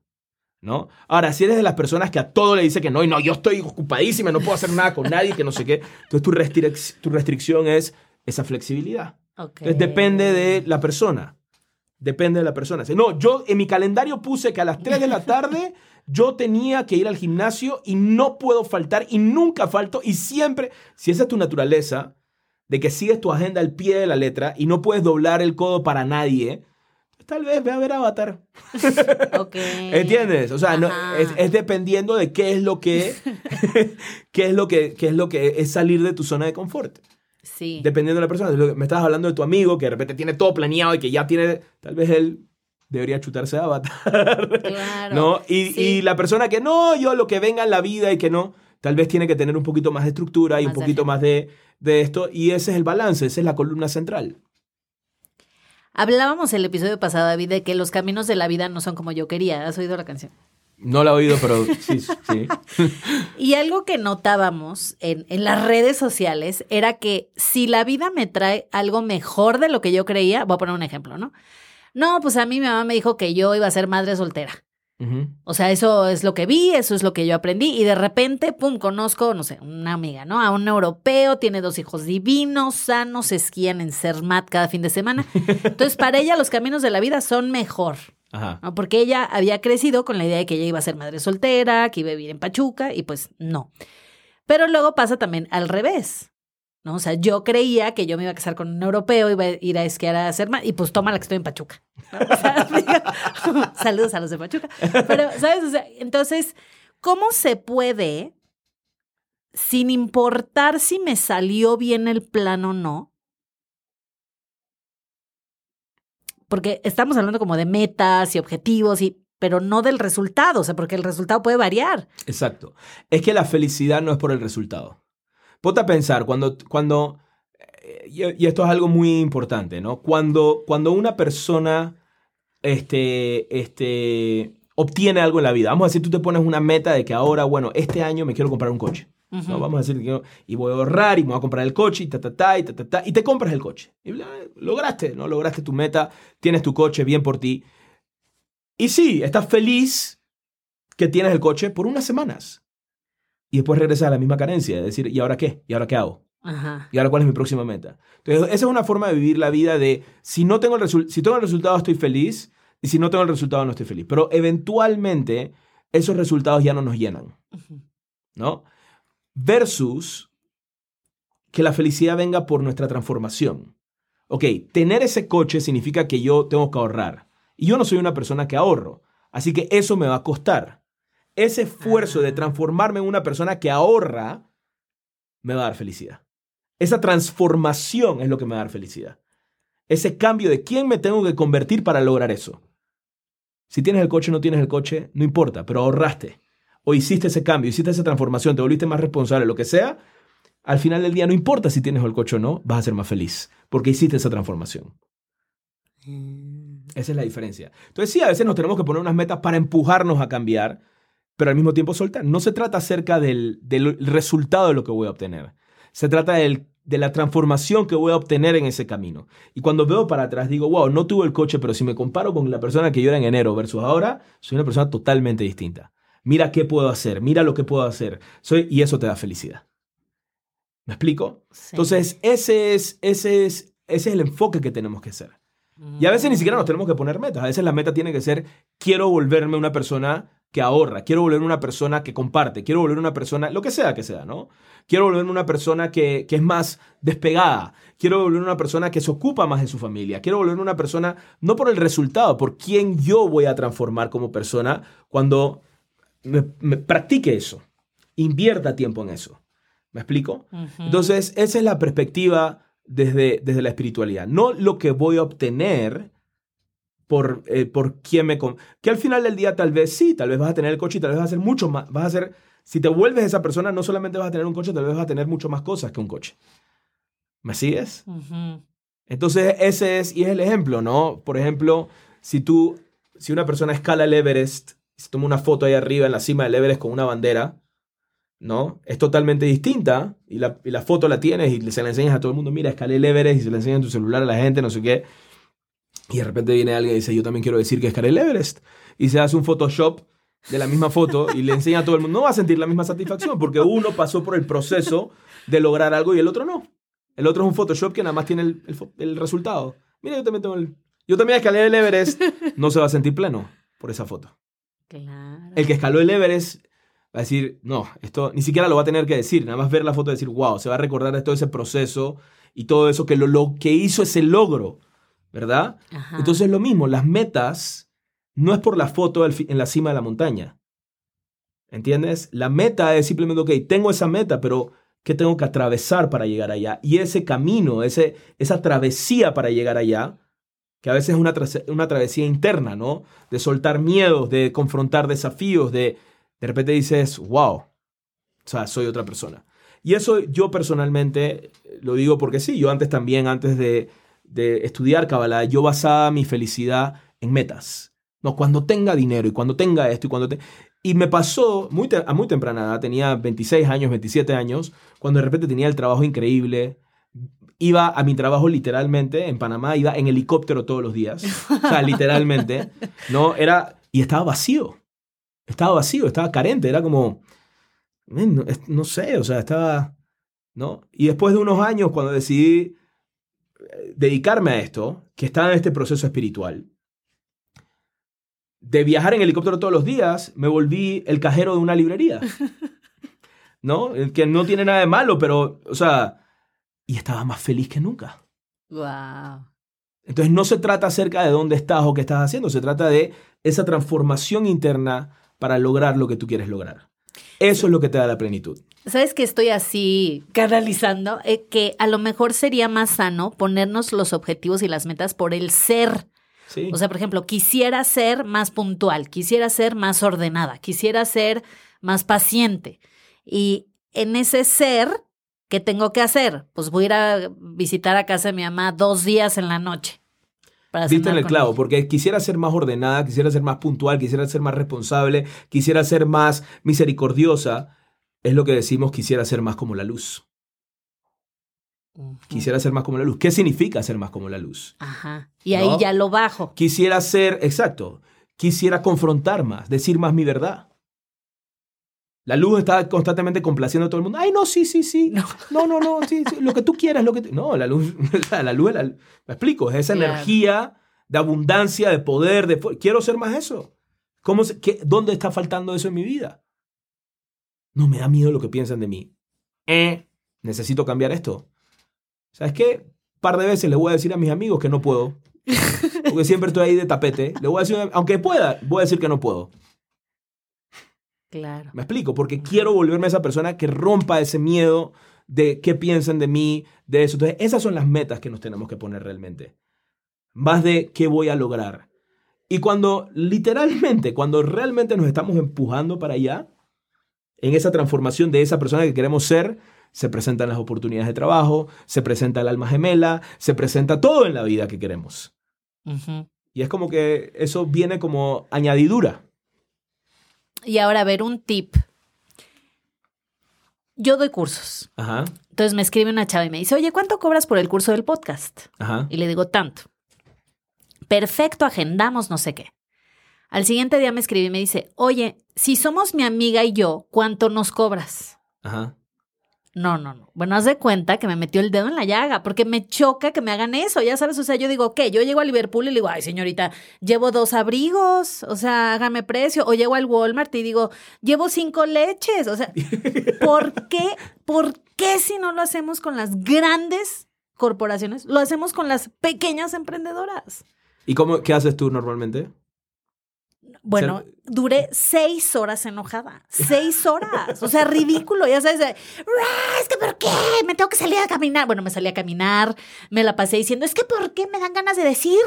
¿No? Ahora, si eres de las personas que a todo le dice que no, y no, yo estoy ocupadísima, no puedo hacer nada con nadie, que no sé qué, entonces tu, tu restricción es esa flexibilidad. Entonces depende de la persona. Depende de la persona. No, yo en mi calendario puse que a las 3 de la tarde yo tenía que ir al gimnasio y no puedo faltar y nunca falto y siempre, si esa es tu naturaleza, de que sigues tu agenda al pie de la letra y no puedes doblar el codo para nadie, tal vez ve a ver Avatar. ¿Entiendes? O sea, no, es, dependiendo de qué es lo que qué es lo que qué es lo que es salir de tu zona de confort. Sí. Dependiendo de la persona. Me estabas hablando de tu amigo que de repente tiene todo planeado y que ya tiene. Tal vez él debería chutarse a Avatar. Claro. ¿No? Y, y la persona que no, yo lo que venga en la vida y que no. tal vez tiene que tener un poquito más de estructura y Más un de poquito agenda. más de, de esto, y ese es el balance, esa es la columna central. Hablábamos el episodio pasado, David, de que los caminos de la vida no son como yo quería. ¿Has oído la canción? No la he oído, pero sí, sí. Y algo que notábamos en, en las redes sociales era que si la vida me trae algo mejor de lo que yo creía, voy a poner un ejemplo, ¿no? No, pues a mí mi mamá me dijo que yo iba a ser madre soltera. O sea, eso es lo que vi, eso es lo que yo aprendí y de repente, pum, conozco, no sé, una amiga, ¿no? A un europeo, tiene dos hijos divinos, sanos, esquían en Cermat cada fin de semana. Entonces, para ella los caminos de la vida son mejor, Ajá. ¿no? Porque ella había crecido con la idea de que ella iba a ser madre soltera, que iba a vivir en Pachuca y pues no. Pero luego pasa también al revés. ¿No? O sea, yo creía que yo me iba a casar con un europeo, iba a ir a esquiar a Cermat y pues toma la que estoy en Pachuca. saludos a los de Pachuca. Pero, ¿sabes? O sea, entonces, ¿cómo se puede, sin importar si me salió bien el plan o no? Porque estamos hablando como de metas y objetivos, y, pero no del resultado, o sea, porque el resultado puede variar. Exacto. Es que la felicidad no es por el resultado. Ponte a pensar, cuando, cuando eh, y esto es algo muy importante, ¿no? Cuando, cuando una persona este, este, obtiene algo en la vida, vamos a decir, tú te pones una meta de que ahora, bueno, este año me quiero comprar un coche. ¿no? Vamos a decir que yo- y voy a ahorrar y me voy a comprar el coche y ta, ta, ta, y ta, ta, ta, y te compras el coche. Y bla, lograste, ¿no? Lograste tu meta, tienes tu coche, bien por ti. Y sí, estás feliz que tienes el coche por unas semanas. Y después regresas a la misma carencia, es decir, ¿y ahora qué? ¿Y ahora qué hago? Ajá. ¿Y ahora cuál es mi próxima meta? Entonces, esa es una forma de vivir la vida de, si no tengo el, si tengo el resultado estoy feliz, y si no tengo el resultado no estoy feliz. Pero eventualmente esos resultados ya no nos llenan. ¿no? Versus que la felicidad venga por nuestra transformación. Ok, tener ese coche significa que yo tengo que ahorrar. Y yo no soy una persona que ahorro. Así que eso me va a costar. Ese esfuerzo de Ah. transformarme en una persona que ahorra me va a dar felicidad. Esa transformación es lo que me va a dar felicidad. Ese cambio de quién me tengo que convertir para lograr eso. Si tienes el coche o no tienes el coche, no importa, pero ahorraste o hiciste ese cambio, hiciste esa transformación, te volviste más responsable, lo que sea, al final del día no importa si tienes el coche o no, vas a ser más feliz, porque hiciste esa transformación. Mm. Esa es la diferencia. Entonces sí, a veces nos tenemos que poner unas metas para empujarnos a cambiar, pero al mismo tiempo soltar. No se trata acerca del, del resultado de lo que voy a obtener. Se trata del- de la transformación que voy a obtener en ese camino. Y cuando veo para atrás digo, wow, no tuve el coche, pero si me comparo con la persona que yo era en enero versus ahora, soy una persona totalmente distinta. Mira qué puedo hacer, mira lo que puedo hacer. Soy, y eso te da felicidad. ¿Me explico? Sí. Entonces, ese es, ese, es, ese es el enfoque que tenemos que hacer. Y a veces ni siquiera nos tenemos que poner metas. A veces la meta tiene que ser, quiero volverme una persona que ahorra, quiero volverme una persona que comparte, quiero volverme una persona, lo que sea que sea, ¿no? Quiero volverme una persona que, que es más despegada, quiero volverme una persona que se ocupa más de su familia, quiero volverme una persona, no por el resultado, por quién yo voy a transformar como persona cuando me, me practique eso, invierta tiempo en eso. ¿Me explico? Entonces, esa es la perspectiva desde, desde la espiritualidad. No lo que voy a obtener por, eh, por quién me... Que al final del día tal vez sí, tal vez vas a tener el coche y tal vez vas a hacer mucho más. Vas a hacer... Si te vuelves esa persona, no solamente vas a tener un coche, tal vez vas a tener mucho más cosas que un coche. ¿Me sigues? Ujú. Entonces, ese es, y es el ejemplo, ¿no? Por ejemplo, si tú, si una persona escala el Everest, se toma una foto ahí arriba en la cima del Everest con una bandera, ¿no? Es totalmente distinta y la, y la foto la tienes y se la enseñas a todo el mundo, mira, escalé el Everest y se la enseñas en tu celular a la gente, no sé qué. Y de repente viene alguien y dice, yo también quiero decir que escalé el Everest. Y se hace un Photoshop de la misma foto y le enseña a todo el mundo. No va a sentir la misma satisfacción porque uno pasó por el proceso de lograr algo y el otro no. El otro es un Photoshop que nada más tiene el, el resultado. Mira, yo también tengo el... Yo también escalé el Everest. No se va a sentir pleno por esa foto. Claro. El que escaló el Everest va a decir, no, esto ni siquiera lo va a tener que decir. Nada más ver la foto y decir, wow, se va a recordar de todo ese proceso y todo eso que, lo, lo que hizo ese logro, ¿verdad? Ajá. Entonces lo mismo, las metas no es por la foto en la cima de la montaña. ¿Entiendes? La meta es simplemente, ok, tengo esa meta, pero ¿qué tengo que atravesar para llegar allá? Y ese camino, ese, esa travesía para llegar allá, que a veces es una, una travesía interna, ¿no? De soltar miedos, de confrontar desafíos, de de repente dices, wow, O sea, soy otra persona. Y eso yo personalmente lo digo porque sí, yo antes también, antes de, de estudiar Kabbalah, yo basaba mi felicidad en metas. No, cuando tenga dinero y cuando tenga esto y cuando te... Y me pasó muy a muy temprana edad, tenía 26 años, 27 años, cuando de repente tenía el trabajo increíble. Iba a mi trabajo literalmente en Panamá, iba en helicóptero todos los días. O sea, literalmente. No, era... Y estaba vacío. Estaba vacío, estaba carente, era como... No, no sé, o sea, estaba... ¿No? Y después de unos años, cuando decidí dedicarme a esto, que estaba en este proceso espiritual, de viajar en helicóptero todos los días, me volví el cajero de una librería. ¿No? Que no tiene nada de malo, pero, o sea, y estaba más feliz que nunca. Wow. Entonces no se trata acerca de dónde estás o qué estás haciendo, se trata de esa transformación interna para lograr lo que tú quieres lograr. Eso es lo que te da la plenitud. ¿Sabes que estoy así canalizando? Eh, que a lo mejor sería más sano ponernos los objetivos y las metas por el ser o sea, por ejemplo, quisiera ser más puntual, quisiera ser más ordenada, quisiera ser más paciente. Y en ese ser, ¿qué tengo que hacer? Pues voy a ir a visitar a casa de mi mamá dos días en la noche. Viste en el clavo, porque quisiera ser más ordenada, quisiera ser más puntual, quisiera ser más responsable, quisiera ser más misericordiosa. Es lo que decimos, quisiera ser más como la luz. Quisiera ser más como la luz. ¿Qué significa ser más como la luz? Ajá. Y ahí ya lo bajo. Quisiera ser, exacto, quisiera confrontar más, decir más mi verdad. La luz está constantemente complaciendo a todo el mundo. Ay, no, sí, sí, sí. No, no, no, no sí, lo que tú quieras, lo que No, la luz, la luz, me explico, es esa energía de abundancia, de poder, de quiero ser más eso. ¿Cómo qué, ¿Dónde está faltando eso en mi vida? No me da miedo lo que piensan de mí. Eh, necesito cambiar esto. ¿Sabes qué? Un par de veces le voy a decir a mis amigos que no puedo. Porque siempre estoy ahí de tapete. Le voy a decir, aunque pueda, voy a decir que no puedo. Claro. Me explico, porque quiero volverme esa persona que rompa ese miedo de qué piensan de mí, de eso. Entonces, esas son las metas que nos tenemos que poner realmente. Más de qué voy a lograr. Y cuando literalmente, cuando realmente nos estamos empujando para allá, en esa transformación de esa persona que queremos ser, se presentan las oportunidades de trabajo, se presenta el alma gemela, se presenta todo en la vida que queremos. Y es como que eso viene como añadidura. Y ahora, a ver, un tip. Yo doy cursos. Ajá. Entonces me escribe una chava y me dice, oye, ¿cuánto cobras por el curso del podcast? Ajá. Y le digo, tanto. Perfecto, agendamos no sé qué. Al siguiente día me escribe y me dice, oye, si somos mi amiga y yo, ¿cuánto nos cobras? Ajá. No, no, no. Bueno, haz de cuenta que me metió el dedo en la llaga, porque me choca que me hagan eso, ya sabes, o sea, yo digo, ¿qué? Yo llego a Liverpool y le digo, ay, señorita, llevo dos abrigos, o sea, hágame precio, o llego al Walmart y digo, llevo cinco leches, o sea, ¿por qué? ¿Por qué si no lo hacemos con las grandes corporaciones? Lo hacemos con las pequeñas emprendedoras. ¿Y cómo, qué haces tú normalmente? Bueno, duré seis horas enojada. Seis horas. O sea, ridículo. Ya sabes, es que ¿por qué? Me tengo que salir a caminar. Bueno, me salí a caminar, me la pasé diciendo, es que ¿por qué me dan ganas de decirle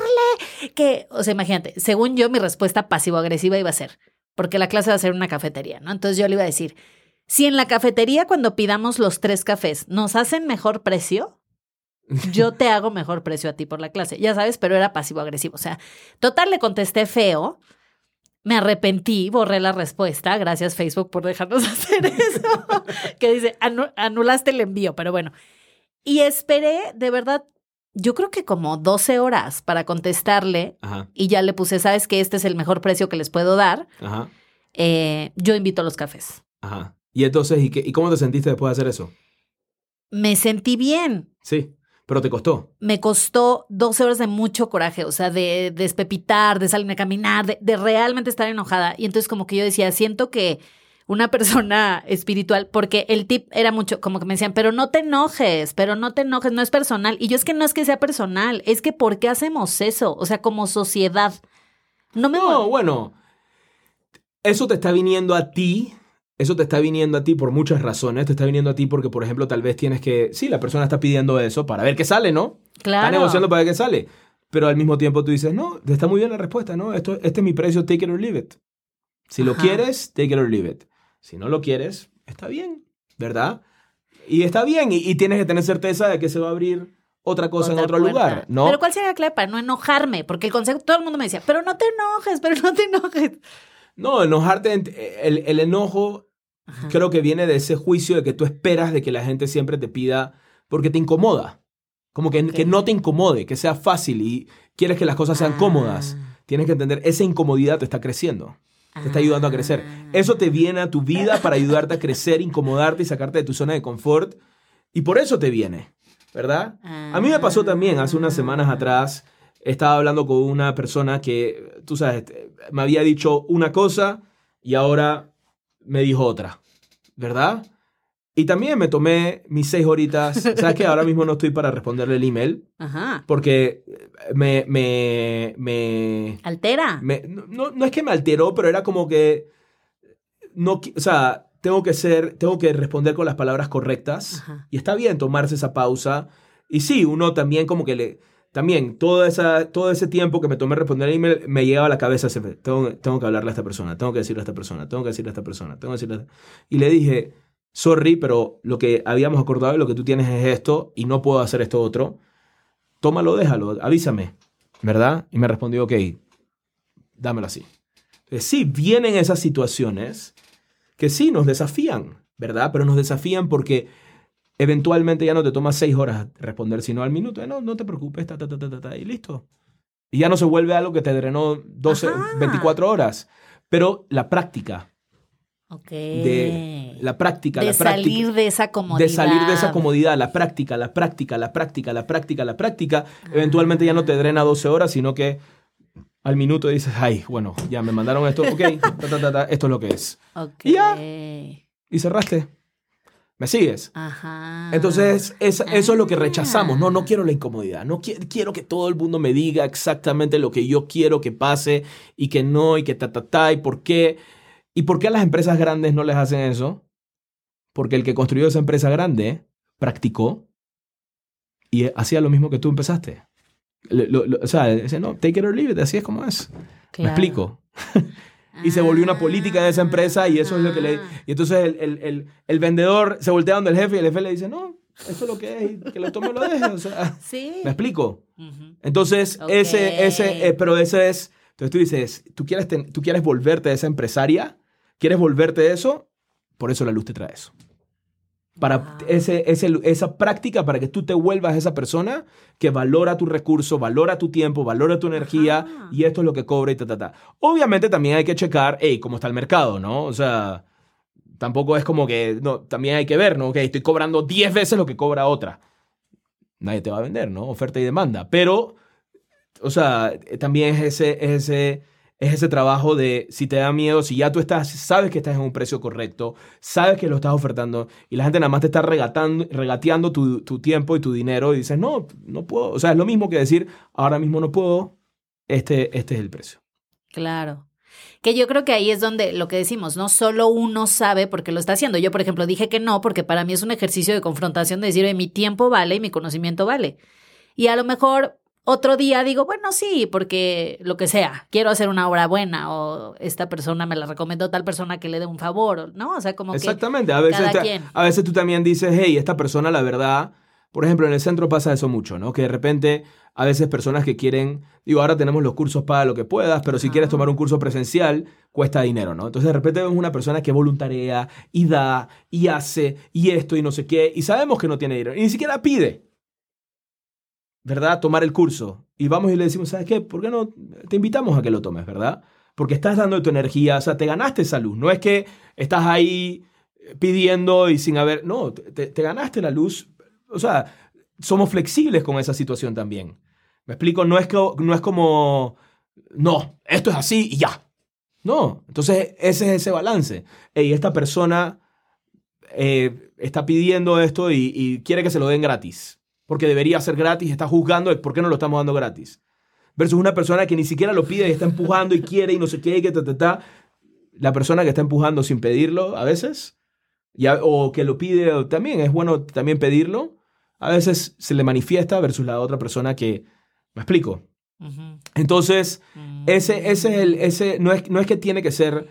que, o sea, imagínate, según yo, mi respuesta pasivo-agresiva iba a ser, porque la clase va a ser una cafetería, ¿no? Entonces yo le iba a decir, si en la cafetería cuando pidamos los tres cafés nos hacen mejor precio, yo te hago mejor precio a ti por la clase. Ya sabes, pero era pasivo-agresivo. O sea, total, le contesté feo me arrepentí, borré la respuesta. Gracias Facebook por dejarnos hacer eso. que dice, anulaste el envío, pero bueno. Y esperé, de verdad, yo creo que como 12 horas para contestarle. Y ya le puse, sabes que este es el mejor precio que les puedo dar. Ajá. Eh, yo invito a los cafés. Ajá. Y entonces, ¿y, qué, ¿y cómo te sentiste después de hacer eso? Me sentí bien. Sí. Pero te costó. Me costó 12 horas de mucho coraje, o sea, de, despepitar, de salirme a caminar, de, realmente estar enojada. Y entonces como que yo decía, siento que una persona espiritual, porque el tip era mucho, como que me decían, pero no te enojes, pero no te enojes, no es personal. Y yo es que no es que sea personal, es que ¿por qué hacemos eso? O sea, como sociedad. No me... No, bueno, eso te está viniendo a ti eso te está viniendo a ti por muchas razones. Te está viniendo a ti porque, por ejemplo, tal vez tienes que. Sí, la persona está pidiendo eso para ver qué sale, ¿no? Claro. Está negociando para ver qué sale. Pero al mismo tiempo tú dices, no, está muy bien la respuesta, ¿no? Esto, este es mi precio, take it or leave it. Si lo quieres, take it or leave it. Si no lo quieres, está bien. ¿verdad? Y está bien, y, y tienes que tener certeza de que se va a abrir otra cosa en otro puerta. lugar, ¿no? Pero ¿cuál sería la clave para no enojarme? Porque el consejo, todo el mundo me decía, pero no te enojes, pero no te enojes. No, enojarte, en- el, el enojo Ajá. creo que viene de ese juicio de que tú esperas de que la gente siempre te pida porque te incomoda. Como que, que no te incomode, que sea fácil y quieres que las cosas sean Ah. cómodas. Tienes que entender, esa incomodidad te está creciendo, te está ayudando a crecer. Ah. Eso te viene a tu vida para ayudarte a crecer, incomodarte y sacarte de tu zona de confort. Y por eso te viene, ¿verdad? A mí me pasó también hace unas semanas atrás. Estaba hablando con una persona que, tú sabes, me había dicho una cosa y ahora me dijo otra, ¿verdad? Y también me tomé mis seis horitas. ¿Sabes que Ahora mismo no estoy para responderle el email Ajá. porque me, me, me, Altera. me- no, no es que me alteró, pero era como que no, o sea, tengo que ser, tengo que responder con las palabras correctas Ajá. y está bien tomarse esa pausa. Y sí, uno también como que le, también todo, esa, todo ese tiempo que me tomé responder el email me llegaba a la cabeza, tengo, tengo que hablarle a esta persona, tengo que decirle a esta persona, tengo que decirle a esta persona, tengo que decirle a esta-". Y le dije, sorry, pero lo que habíamos acordado y lo que tú tienes es esto y no puedo hacer esto otro. Tómalo, déjalo, avísame, ¿verdad? Y me respondió, ok, dámelo así. Entonces, sí, vienen esas situaciones que sí nos desafían, ¿verdad? Pero nos desafían porque eventualmente ya no te toma seis horas responder, sino al minuto. Eh, No, no te preocupes, ta, ta, ta, ta, y listo. Y ya no se vuelve algo que te drenó 12, Ajá. 24 horas. Pero la práctica, Ok. de la práctica, de la práctica. salir de esa comodidad. De salir de esa comodidad, la práctica, la práctica, la práctica, la práctica, la práctica, eventualmente ya no te drena 12 horas, sino que al minuto dices, ay, bueno, ya me mandaron esto, ok, ta, ta, ta, ta, esto es lo que es. Ok. Y ya. Y cerraste. ¿Me sigues? Ajá. Entonces, es- eso es lo que Ah. rechazamos. No, no quiero la incomodidad. No qui- quiero que todo el mundo me diga exactamente lo que yo quiero que pase y que no, y que ta, ta, ta, y por qué. ¿Y por qué a las empresas grandes no les hacen eso? Porque el que construyó esa empresa grande practicó y hacía lo mismo que tú empezaste. Lo- lo- lo- o sea, dice, no, take it or leave it, así es como es. ¿Me explico? y se volvió una política de esa empresa y eso es lo que le... Ah. Y entonces el, el- el- el vendedor se voltea donde el jefe y el jefe le dice, no, esto es lo que es, que lo tome o lo deje. O sea, Sí. ¿me explico? Entonces, ese, ese, eh, pero ese es... Entonces tú dices, ¿tú quieres, ten- tú quieres volverte esa empresaria, quieres volverte de eso, por eso la luz te trae eso. Para ese, ese- esa práctica, para que tú te vuelvas esa persona que valora tu recurso, valora tu tiempo, valora tu energía y esto es lo que cobra y ta, ta, ta. Obviamente también hay que checar, hey, cómo está el mercado, ¿no? O sea, tampoco es como que, no, también hay que ver, ¿no? Ok, estoy cobrando 10 veces lo que cobra otra. Nadie te va a vender, ¿no? Oferta y demanda. Pero, o sea, eh, también es ese, es ese, es ese trabajo de si te da miedo, si ya tú estás, sabes que estás en un precio correcto, sabes que lo estás ofertando y la gente nada más te está regatando, regateando tu, tu tiempo y tu dinero y dices, no, no puedo. O sea, es lo mismo que decir, ahora mismo no puedo, este, este es el precio. Claro. Que yo creo que ahí es donde lo que decimos, no solo uno sabe porque lo está haciendo. Yo, por ejemplo, dije que no porque para mí es un ejercicio de confrontación de decir, "Oye, mi tiempo vale y mi conocimiento vale. Y a lo mejor otro día digo, bueno, sí, porque lo que sea, quiero hacer una obra buena o esta persona me la recomendó tal persona que le dé un favor, ¿no? O sea, como que Exactamente. A veces, cada te- quien. a veces tú también dices, hey, esta persona, la verdad, por ejemplo, en el centro pasa eso mucho, ¿no? Que de repente, a veces personas que quieren, digo, ahora tenemos los cursos para lo que puedas, pero si quieres tomar un curso presencial, cuesta dinero, ¿no? Entonces de repente vemos una persona que voluntarea y da y hace y esto y no sé qué, y sabemos que no tiene dinero, y ni siquiera pide, ¿verdad? Tomar el curso. Y vamos y le decimos, ¿sabes qué? ¿Por qué no te invitamos a que lo tomes, ¿verdad? Porque estás dando tu energía, o sea, te ganaste esa luz. No es que estás ahí pidiendo y sin haber, no, te, te ganaste la luz. O sea, somos flexibles con esa situación también. ¿Me explico? No es, co- no es como, no, esto es así y ya. No, entonces ese es ese balance. Y esta persona eh, está pidiendo esto y quiere que se lo den gratis. Porque debería ser gratis, está juzgando por qué no lo estamos dando gratis. Versus una persona que ni siquiera lo pide y está empujando y quiere y no sé qué, y que ta, ta, ta. La persona que está empujando sin pedirlo a veces, ya, o que lo pide también, es bueno también pedirlo. A veces se le manifiesta versus la otra persona que... ¿Me explico? Ujú. Entonces, Mm. ese, ese es el, ese, no es, no es que tiene que ser,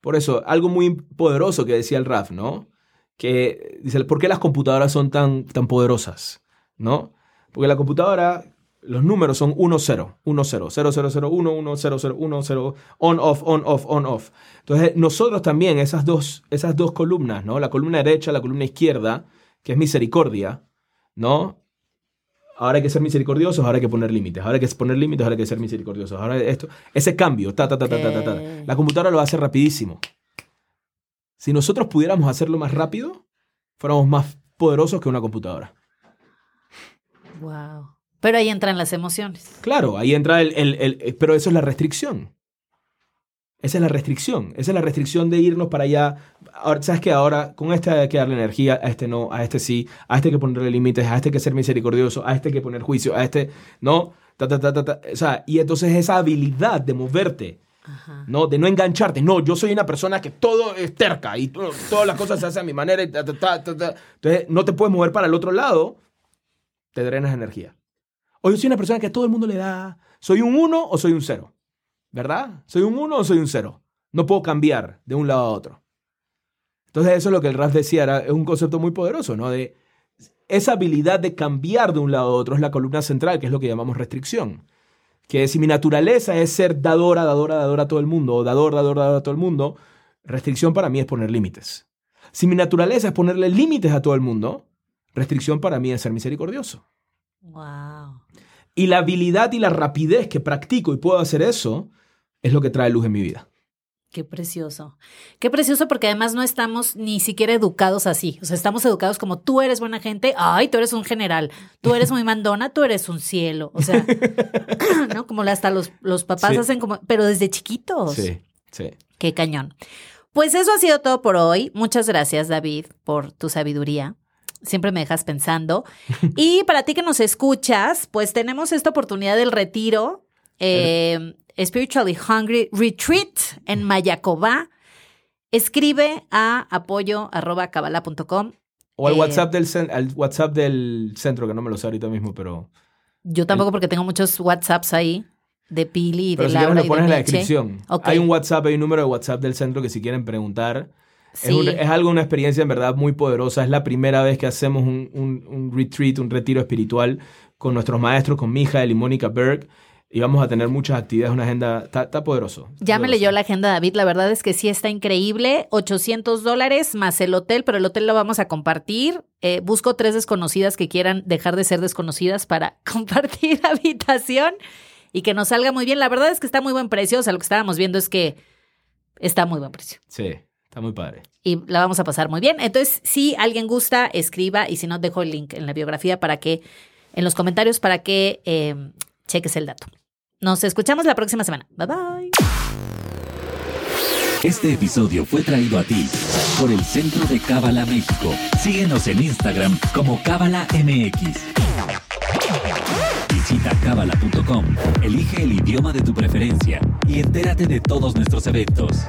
por eso, algo muy poderoso que decía el Raf, ¿no? que dice, ¿por qué las computadoras son tan, tan poderosas? ¿No? Porque la computadora, los números son 1, 0, 1, 0, 0, 0, 0, 1, 1, 0, 0, 1, 0, on, off, on, off, on, off. Entonces, nosotros también, esas dos, esas dos columnas, ¿no? La columna derecha, la columna izquierda, que es misericordia, ¿no? Ahora hay que ser misericordiosos, ahora hay que poner límites. Ahora hay que poner límites, ahora hay que ser misericordiosos. Ahora esto, ese cambio, ta, ta, ta, ta, ta, ta, ta. La computadora lo hace rapidísimo. Si nosotros pudiéramos hacerlo más rápido, fuéramos más poderosos que una computadora. Wow. Pero ahí entran las emociones. Claro, ahí entra el, el, el, Pero eso es la restricción. Esa es la restricción. Esa es la restricción de irnos para allá. Ahora, ¿Sabes qué? Ahora, con este hay que darle energía, a este no, a este sí, a este hay que ponerle límites, a este hay que ser misericordioso, a este hay que poner juicio, a este no. Ta, ta, ta, ta, ta. O sea, y entonces esa habilidad de moverte ¿no? De no engancharte. No, yo soy una persona que todo es terca y todas las cosas se hacen a mi manera. Y Entonces, no te puedes mover para el otro lado, te drenas energía. O yo soy una persona que a todo el mundo le da. ¿Soy un 1 o soy un 0? ¿Verdad? ¿Soy un 1 o soy un 0? No puedo cambiar de un lado a otro. Entonces, eso es lo que el Raz decía, era, es un concepto muy poderoso, ¿no? De esa habilidad de cambiar de un lado a otro es la columna central, que es lo que llamamos restricción que si mi naturaleza es ser dadora, dadora, dadora a todo el mundo, o dador, dador, dador a todo el mundo, restricción para mí es poner límites. Si mi naturaleza es ponerle límites a todo el mundo, restricción para mí es ser misericordioso. Wow. Y la habilidad y la rapidez que practico y puedo hacer eso es lo que trae luz en mi vida. Qué precioso. Qué precioso porque además no estamos ni siquiera educados así. O sea, estamos educados como tú eres buena gente, ay, tú eres un general, tú eres muy mandona, tú eres un cielo. O sea, ¿no? Como hasta los, los papás hacen como, pero desde chiquitos. Sí, sí. Qué cañón. Pues eso ha sido todo por hoy. Muchas gracias, David, por tu sabiduría. Siempre me dejas pensando. Y para ti que nos escuchas, pues tenemos esta oportunidad del retiro. Eh, Spiritually Hungry Retreat en Mayacobá. Escribe a apoyo.cabala.com. O al, eh, WhatsApp del, al WhatsApp del centro, que no me lo sé ahorita mismo, pero... Yo tampoco, porque tengo muchos WhatsApps ahí de Pili y de si Laura. pones en la descripción. Hay un WhatsApp, hay un número de WhatsApp del centro que si quieren preguntar. Es, es, algo, una experiencia en verdad muy poderosa. Es la primera vez que hacemos un, un, un retreat, un retiro espiritual con nuestros maestros, con Mijael y Mónica Berg y vamos a tener muchas actividades, una agenda, está, poderoso. ya me leyó la agenda David, la verdad es que sí está increíble, 800 dólares más el hotel, pero el hotel lo vamos a compartir. Eh, busco tres desconocidas que quieran dejar de ser desconocidas para compartir habitación y que nos salga muy bien. La verdad es que está muy buen precio, o sea, lo que estábamos viendo es que está muy buen precio. Sí. Está muy padre. Y la vamos a pasar muy bien. Entonces, si alguien gusta, escriba y si no, dejo el link en la biografía para que, en los comentarios, para que eh, cheques el dato. Nos escuchamos la próxima semana. Bye bye. Este episodio fue traído a ti por el Centro de Cábala México. Síguenos en Instagram como Cábala MX. Visita cábala.com, elige el idioma de tu preferencia y entérate de todos nuestros eventos.